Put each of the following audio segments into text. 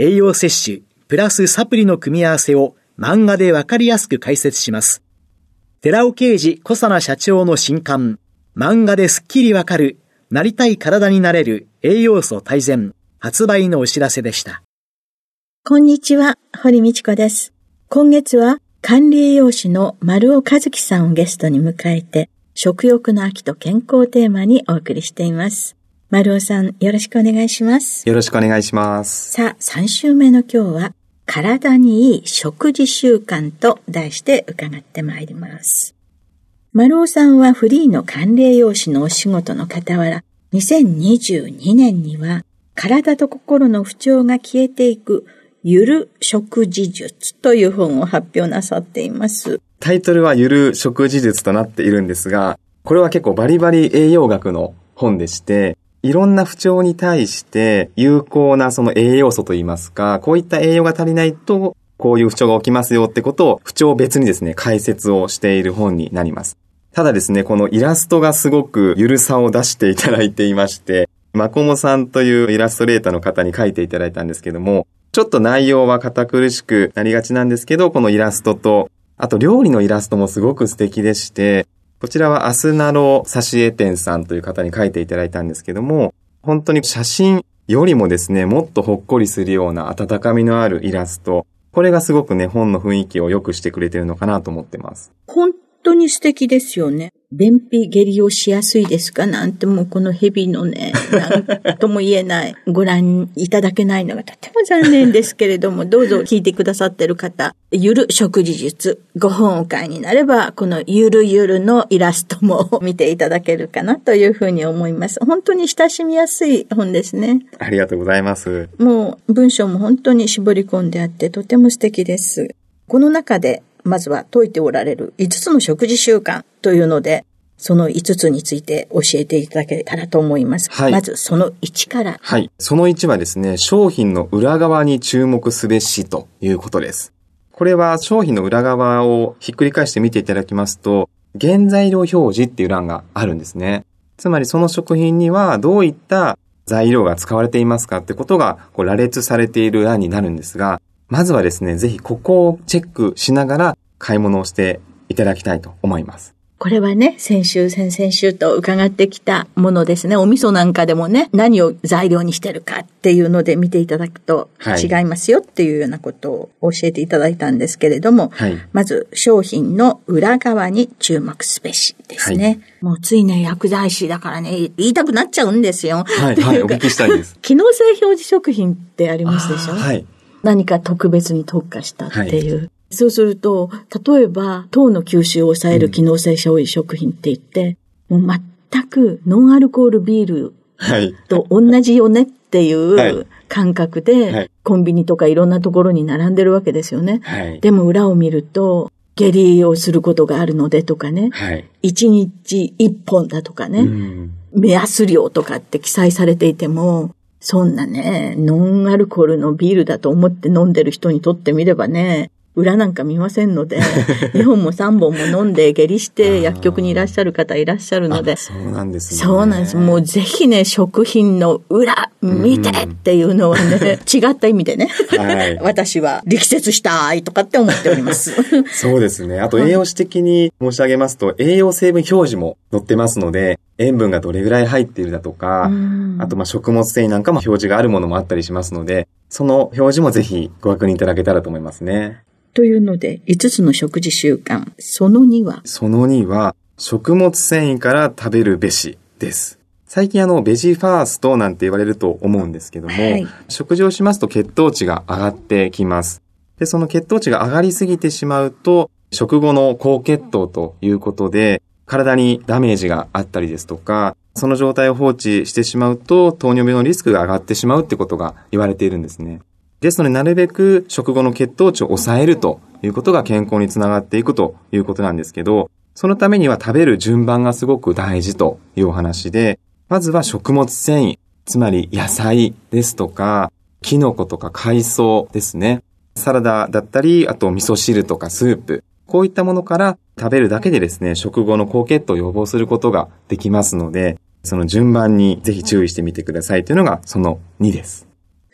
栄養摂取、プラスサプリの組み合わせを漫画でわかりやすく解説します。寺尾啓治小佐奈社長の新刊、漫画ですっきりわかる、なりたい体になれる栄養素大全、発売のお知らせでした。こんにちは、堀道子です。今月は管理栄養士の丸尾和樹さんをゲストに迎えて、食欲の秋と健康テーマにお送りしています。丸尾さん、よろしくお願いします。よろしくお願いします。さあ、3週目の今日は、体にいい食事習慣と題して伺ってまいります。丸尾さんはフリーの管理栄養士のお仕事の傍ら、2022年には体と心の不調が消えていくゆる食事術という本を発表なさっています。タイトルはゆる食事術となっているんですが、これは結構バリバリ栄養学の本でして、いろんな不調に対して有効なその栄養素といいますか、こういった栄養が足りないと、こういう不調が起きますよってことを不調別にですね、解説をしている本になります。ただですね、このイラストがすごくゆるさを出していただいていまして、マコモさんというイラストレーターの方に書いていただいたんですけども、ちょっと内容は堅苦しくなりがちなんですけど、このイラストと、あと料理のイラストもすごく素敵でして、こちらはアスナロサシエ店さんという方に書いていただいたんですけども、本当に写真よりもですね、もっとほっこりするような温かみのあるイラスト。これがすごくね、本の雰囲気を良くしてくれてるのかなと思ってます。本当に素敵ですよね。便秘下痢をしやすいですかなんてもうこの蛇のね、なんとも言えない、ご覧いただけないのがとても残念ですけれども、どうぞ聞いてくださってる方、ゆる食事術、ご本を買いになれば、このゆるゆるのイラストも見ていただけるかなというふうに思います。本当に親しみやすい本ですね。ありがとうございます。もう文章も本当に絞り込んであってとても素敵です。この中でまずは解いておられる5つの食事習慣というので、その5つについて教えていただけたらと思います。はい、まずその1から。はい。その1はですね、商品の裏側に注目すべしということです。これは商品の裏側をひっくり返して見ていただきますと、原材料表示っていう欄があるんですね。つまりその食品にはどういった材料が使われていますかってことがこう羅列されている欄になるんですが、まずはですね、ぜひここをチェックしながら買い物をしていただきたいと思います。これはね、先週、先々週と伺ってきたものですね。お味噌なんかでもね、何を材料にしてるかっていうので見ていただくと違いますよっていうようなことを教えていただいたんですけれども、はい、まず商品の裏側に注目すべしですね。はい、もうついね、薬剤師だからね、言いたくなっちゃうんですよ。はい、はい、お聞きしたいです。機能性表示食品ってありますでしょ？はい。何か特別に特化したっていう。はい。そうすると、例えば、糖の吸収を抑える機能性消費食品って言って、うん、もう全くノンアルコールビールと同じよねっていう感覚で、コンビニとかいろんなところに並んでるわけですよね。はい、でも裏を見ると、下痢をすることがあるのでとかね、はい、1日1本だとかね、うん、目安量とかって記載されていても、そんなね、ノンアルコールのビールだと思って飲んでる人にとってみればね、裏なんか見ませんので、2本も3本も飲んで下痢して薬局にいらっしゃる方いらっしゃるので、そうなんですね。そうなんです。もうぜひね、食品の裏見てっていうのはね、違った意味でね、はい、私は力説したいとかって思っております。そうですね。あと栄養士的に申し上げますと、栄養成分表示も載ってますので、塩分がどれぐらい入っているだとか、あとまあ食物繊維なんかも表示があるものもあったりしますので、その表示もぜひご確認いただけたらと思いますね。というので、5つの食事習慣。その2は？その2は、食物繊維から食べるべしです。最近あの、ベジファーストなんて言われると思うんですけども、はい、食事をしますと血糖値が上がってきます。で、その血糖値が上がりすぎてしまうと、食後の高血糖ということで、体にダメージがあったりですとか、その状態を放置してしまうと、糖尿病のリスクが上がってしまうってことが言われているんですね。ですので、なるべく食後の血糖値を抑えるということが健康につながっていくということなんですけど、そのためには食べる順番がすごく大事というお話で、まずは食物繊維、つまり野菜ですとか、キノコとか海藻ですね。サラダだったり、あと味噌汁とかスープ、こういったものから食べるだけでですね、食後の高血糖を予防することができますので、その順番にぜひ注意してみてくださいというのがその2です。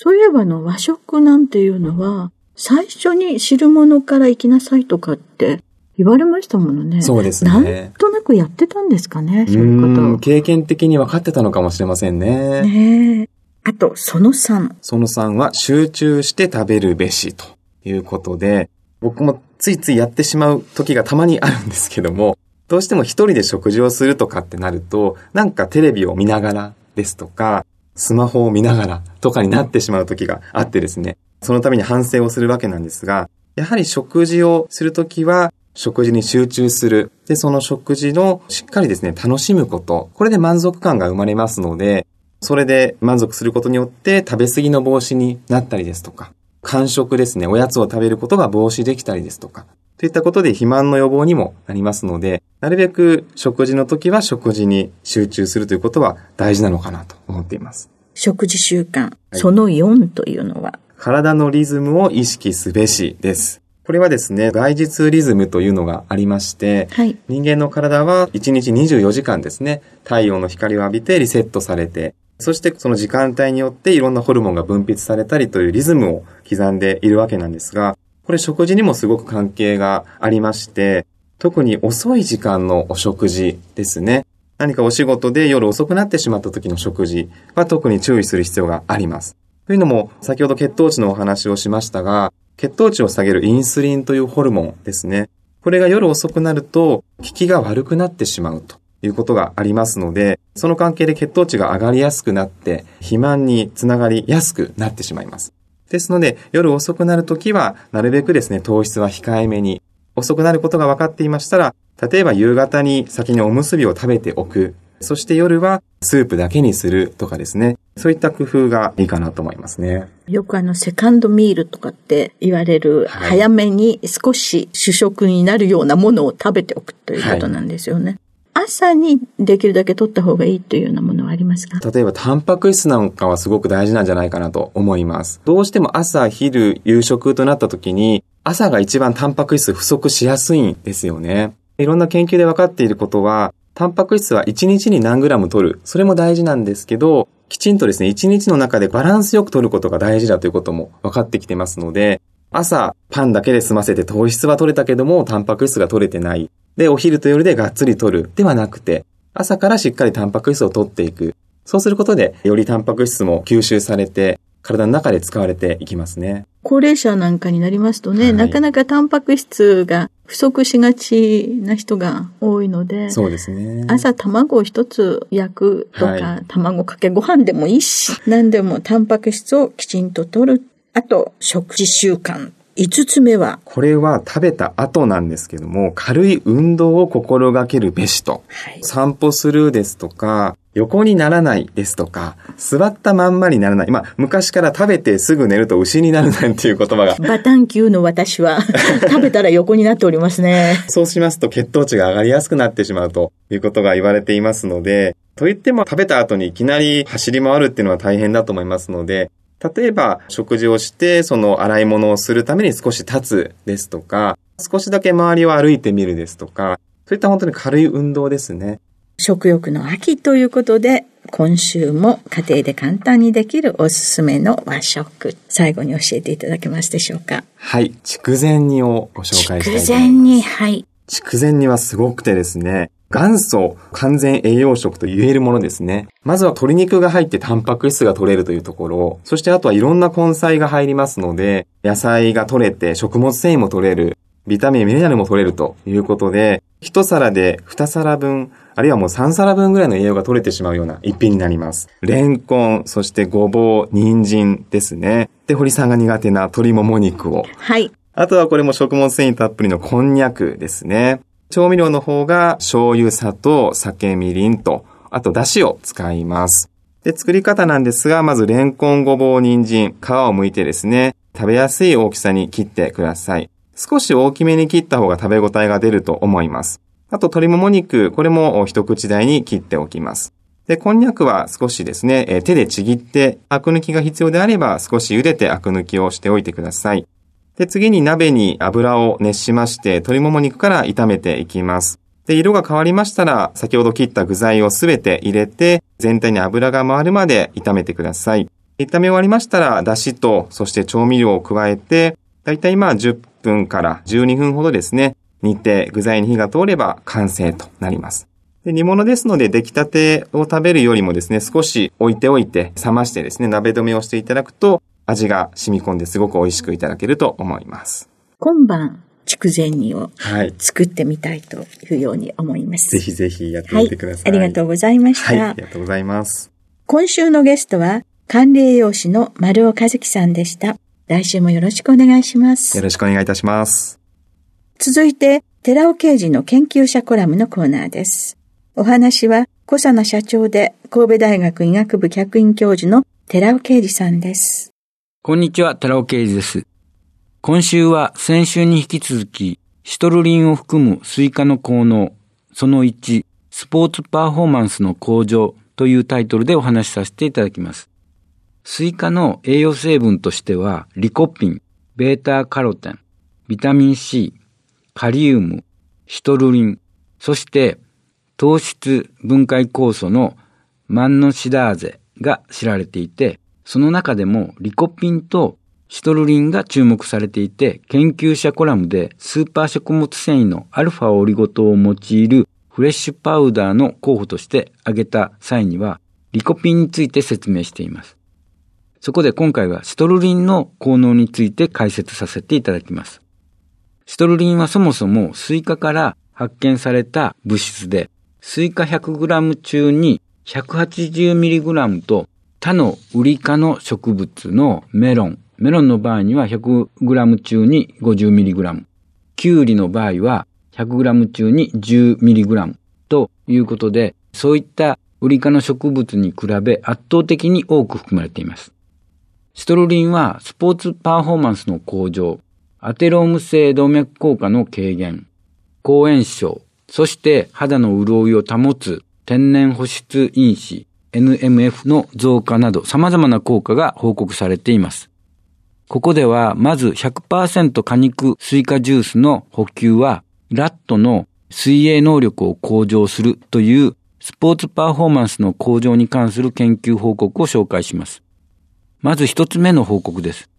そういえばの和食なんていうのは、最初に汁物から行きなさいとかって言われましたものね。そうですね。なんとなくやってたんですかね、そういうこと。経験的に分かってたのかもしれませんね。ねあと、その3。その3は集中して食べるべしということで、僕もついついやってしまう時がたまにあるんですけども、どうしても一人で食事をするとかってなると、なんかテレビを見ながらですとか、スマホを見ながらとかになってしまう時があってですね、そのために反省をするわけなんですが、やはり食事をするときは、食事に集中する。で、その食事のしっかりですね、楽しむこと。これで満足感が生まれますので、それで満足することによって食べ過ぎの防止になったりですとか、間食ですね、おやつを食べることが防止できたりですとか、といったことで肥満の予防にもなりますので、なるべく食事の時は食事に集中するということは大事なのかなと思っています。食事習慣、その4というのは、体のリズムを意識すべしです。これはですね、外日リズムというのがありまして、はい、人間の体は1日24時間ですね、太陽の光を浴びてリセットされて、そしてその時間帯によっていろんなホルモンが分泌されたりというリズムを刻んでいるわけなんですが、これ食事にもすごく関係がありまして、特に遅い時間のお食事ですね。何かお仕事で夜遅くなってしまった時の食事は特に注意する必要があります。というのも、先ほど血糖値のお話をしましたが、血糖値を下げるインスリンというホルモンですね。これが夜遅くなると、効きが悪くなってしまうということがありますので、その関係で血糖値が上がりやすくなって、肥満につながりやすくなってしまいます。ですので、夜遅くなるときは、なるべくですね、糖質は控えめに、遅くなることが分かっていましたら、例えば夕方に先におむすびを食べておく。そして夜はスープだけにするとかですね。そういった工夫がいいかなと思いますね。よくあの、セカンドミールとかって言われる、はい、早めに少し主食になるようなものを食べておくということなんですよね。はい朝にできるだけ取った方がいいというようなものはありますか？例えば、タンパク質なんかはすごく大事なんじゃないかなと思います。どうしても朝、昼、夕食となった時に、朝が一番タンパク質不足しやすいんですよね。いろんな研究で分かっていることは、タンパク質は1日に何グラム取る。それも大事なんですけど、きちんとですね、1日の中でバランスよく取ることが大事だということも分かってきてますので、朝、パンだけで済ませて糖質は取れたけども、タンパク質が取れてない。で、お昼と夜でがっつり取る。ではなくて、朝からしっかりタンパク質を取っていく。そうすることで、よりタンパク質も吸収されて、体の中で使われていきますね。高齢者なんかになりますとね、はい、なかなかタンパク質が不足しがちな人が多いので、そうですね。朝卵を一つ焼くとか、はい、卵かけご飯でもいいし、何でもタンパク質をきちんと取る。あと、食事習慣5つ目は？これは食べた後なんですけども、軽い運動を心がけるべしと。はい、散歩するですとか、横にならないですとか、座ったまんまにならない。まあ、昔から食べてすぐ寝ると牛になるなんていう言葉が。バタン級の私は、食べたら横になっておりますね。そうしますと血糖値が上がりやすくなってしまうということが言われていますので、と言っても食べた後にいきなり走り回るっていうのは大変だと思いますので、例えば、食事をして、その洗い物をするために少し立つですとか、少しだけ周りを歩いてみるですとか、そういった本当に軽い運動ですね。食欲の秋ということで、今週も家庭で簡単にできるおすすめの和食、最後に教えていただけますでしょうか。はい。筑前煮をご紹介したいと思います。筑前煮、はい。筑前煮はすごくてですね、元祖完全栄養食と言えるものですね。まずは鶏肉が入ってタンパク質が取れるというところ、そしてあとはいろんな根菜が入りますので、野菜が取れて食物繊維も取れる、ビタミン、ミネラルも取れるということで、一皿で二皿分、あるいはもう三皿分ぐらいの栄養が取れてしまうような一品になります。レンコン、そしてごぼう、人参ですね。で、堀さんが苦手な鶏もも肉を。はい。あとはこれも食物繊維たっぷりのこんにゃくですね。調味料の方が醤油、砂糖、酒、みりんと、あと出汁を使います。で、作り方なんですが、まずレンコン、ごぼう、人参、皮を剥いてですね、食べやすい大きさに切ってください。少し大きめに切った方が食べ応えが出ると思います。あと鶏もも肉、これも一口大に切っておきます。で、こんにゃくは少しですね、手でちぎってアク抜きが必要であれば少し茹でてアク抜きをしておいてください。で、次に鍋に油を熱しまして鶏もも肉から炒めていきます。で、色が変わりましたら先ほど切った具材をすべて入れて全体に油が回るまで炒めてください。炒め終わりましたら、だしと、そして調味料を加えて、だいたいまあ10分から12分ほどですね、煮て具材に火が通れば完成となります。で煮物ですので出来たてを食べるよりもですね、少し置いておいて冷ましてですね、鍋止めをしていただくと味が染み込んですごく美味しくいただけると思います。今晩、筑前煮を作ってみたいというように思います。ぜひぜひやってみてください。はい、ありがとうございました。はい、ありがとうございます。今週のゲストは、管理栄養士の丸尾和樹さんでした。来週もよろしくお願いします。よろしくお願いいたします。続いて、寺尾啓二の研究者コラムのコーナーです。お話は、コサナ社長で神戸大学医学部客員教授の寺尾啓二さんです。こんにちは、寺尾啓二です。今週は先週に引き続き、シトルリンを含むスイカの効能、その1、スポーツパフォーマンスの向上というタイトルでお話しさせていただきます。スイカの栄養成分としては、リコピン、ベータカロテン、ビタミン C、カリウム、シトルリン、そして糖質分解酵素のマンノシダーゼが知られていて、その中でもリコピンとシトルリンが注目されていて、研究者コラムでスーパー食物繊維のアルファオリゴ糖を用いるフレッシュパウダーの候補として挙げた際には、リコピンについて説明しています。そこで今回はシトルリンの効能について解説させていただきます。シトルリンはそもそもスイカから発見された物質で、スイカ 100g 中に 180mg と他のウリ科の植物のメロン、メロンの場合には 100g 中に 50mg、キュウリの場合は 100g 中に 10mg ということで、そういったウリ科の植物に比べ圧倒的に多く含まれています。シトルリンはスポーツパフォーマンスの向上、アテローム性動脈硬化の軽減、抗炎症、そして肌の潤いを保つ天然保湿因子 NMF の増加など様々な効果が報告されています。ここではまず100%果肉スイカジュースの補給はラットの水泳能力を向上するというスポーツパフォーマンスの向上に関する研究報告を紹介します。まず一つ目の報告です。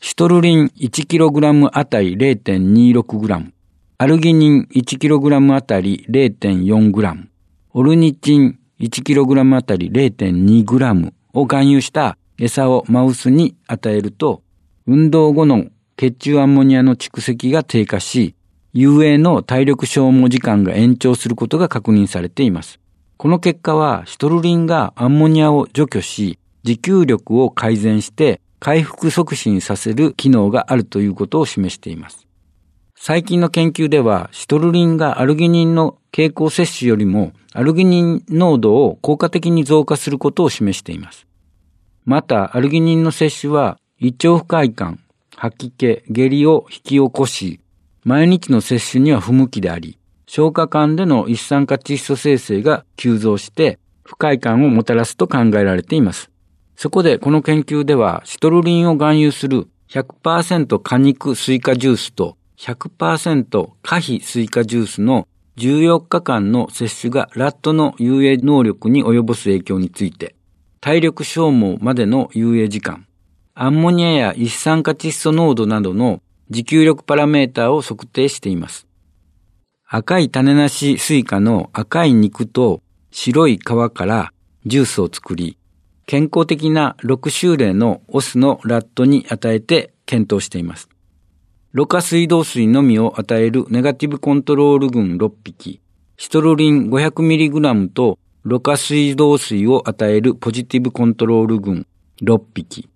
シトルリン 1kg あたり 0.26g、アルギニン 1kg あたり 0.4g、オルニチン 1kg あたり 0.2g を含有した餌をマウスに与えると、運動後の血中アンモニアの蓄積が低下し、遊泳の体力消耗時間が延長することが確認されています。この結果は、シトルリンがアンモニアを除去し、持久力を改善して回復促進させる機能があるということを示しています。最近の研究では、シトルリンがアルギニンの経口摂取よりもアルギニン濃度を効果的に増加することを示しています。また、アルギニンの摂取は胃腸不快感、吐き気、下痢を引き起こし、毎日の摂取には不向きであり、消化管での一酸化窒素生成が急増して不快感をもたらすと考えられています。そこでこの研究では、シトルリンを含有する100%果肉スイカジュースと100%可否スイカジュースの14日間の摂取がラットの遊泳能力に及ぼす影響について、体力消耗までの遊泳時間、アンモニアや一酸化窒素濃度などの持久力パラメーターを測定しています。赤い種なしスイカの赤い肉と白い皮からジュースを作り、健康的な6種類のオスのラットに与えて検討しています。ろ過水道水のみを与えるネガティブコントロール群6匹、シトルリン 500mg とろ過水道水を与えるポジティブコントロール群6匹、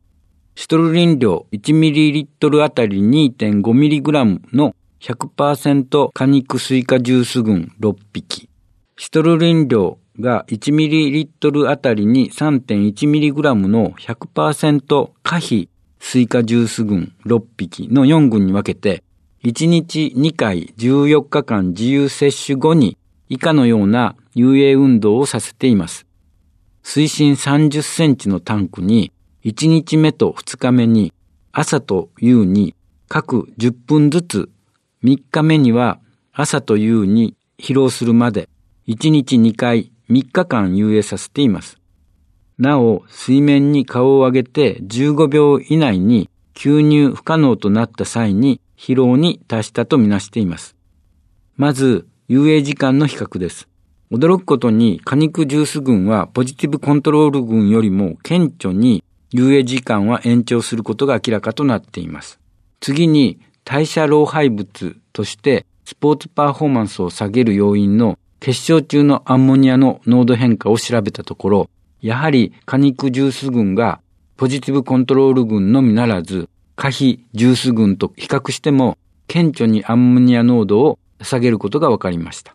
シトルリン量 1ml あたり 2.5mg の100%果肉スイカジュース群6匹、シトルリン量が 1ml あたりに 3.1mg の100%可否スイカジュース群6匹の4群に分けて、1日2回14日間自由摂取後に以下のような遊泳運動をさせています。水深30センチのタンクに1日目と2日目に朝と夕に各10分ずつ3日目には朝と夕に疲労するまで1日2回3日間遊泳させています。なお、水面に顔を上げて15秒以内に吸入不可能となった際に疲労に達したとみなしています。まず、遊泳時間の比較です。驚くことに果肉ジュース群はポジティブコントロール群よりも顕著に遊泳時間は延長することが明らかとなっています。次に代謝老廃物としてスポーツパフォーマンスを下げる要因の結晶中のアンモニアの濃度変化を調べたところ、やはり果肉ジュース群がポジティブコントロール群のみならず、可否ジュース群と比較しても顕著にアンモニア濃度を下げることが分かりました。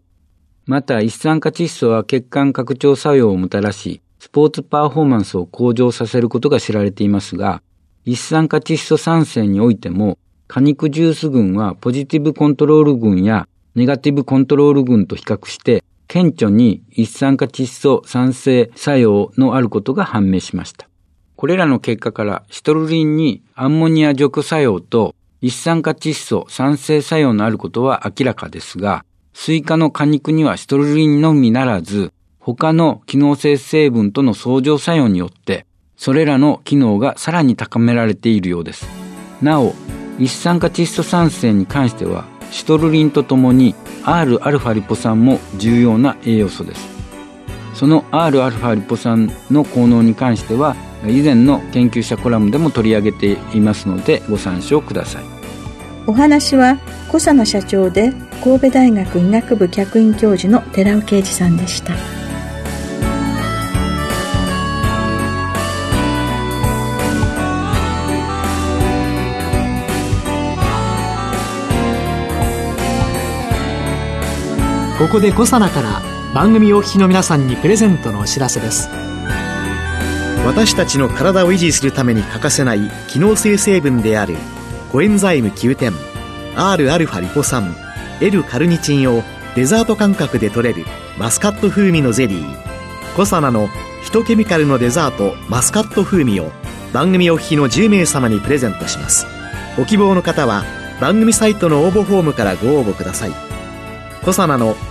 また、一酸化窒素は血管拡張作用をもたらし、スポーツパフォーマンスを向上させることが知られていますが、一酸化窒素酸性においても、果肉ジュース群はポジティブコントロール群やネガティブコントロール群と比較して、顕著に一酸化窒素酸性作用のあることが判明しました。これらの結果からシトルリンにアンモニア除去作用と一酸化窒素産生作用のあることは明らかですが、スイカの果肉にはシトルリンのみならず、他の機能性成分との相乗作用によって、それらの機能がさらに高められているようです。なお、一酸化窒素産生に関しては、シトルリンとともに Rα リポ酸も重要な栄養素です。その Rα リポ酸の効能に関しては、以前の研究者コラムでも取り上げていますのでご参照くださいお話は小佐野社長で神戸大学医学部客員教授の寺尾啓二さんでしたここで小佐奈から番組お聞きの皆さんにプレゼントのお知らせです。私たちの体を維持するために欠かせない機能性成分であるコエンザイム9点 Rα リポ酸 L カルニチンをデザート感覚で取れるマスカット風味のゼリー。コサナのヒトケミカルのデザートマスカット風味を番組お聞きの10名様にプレゼントします。ご希望の方は番組サイトの応募フォームからご応募ください。コサナの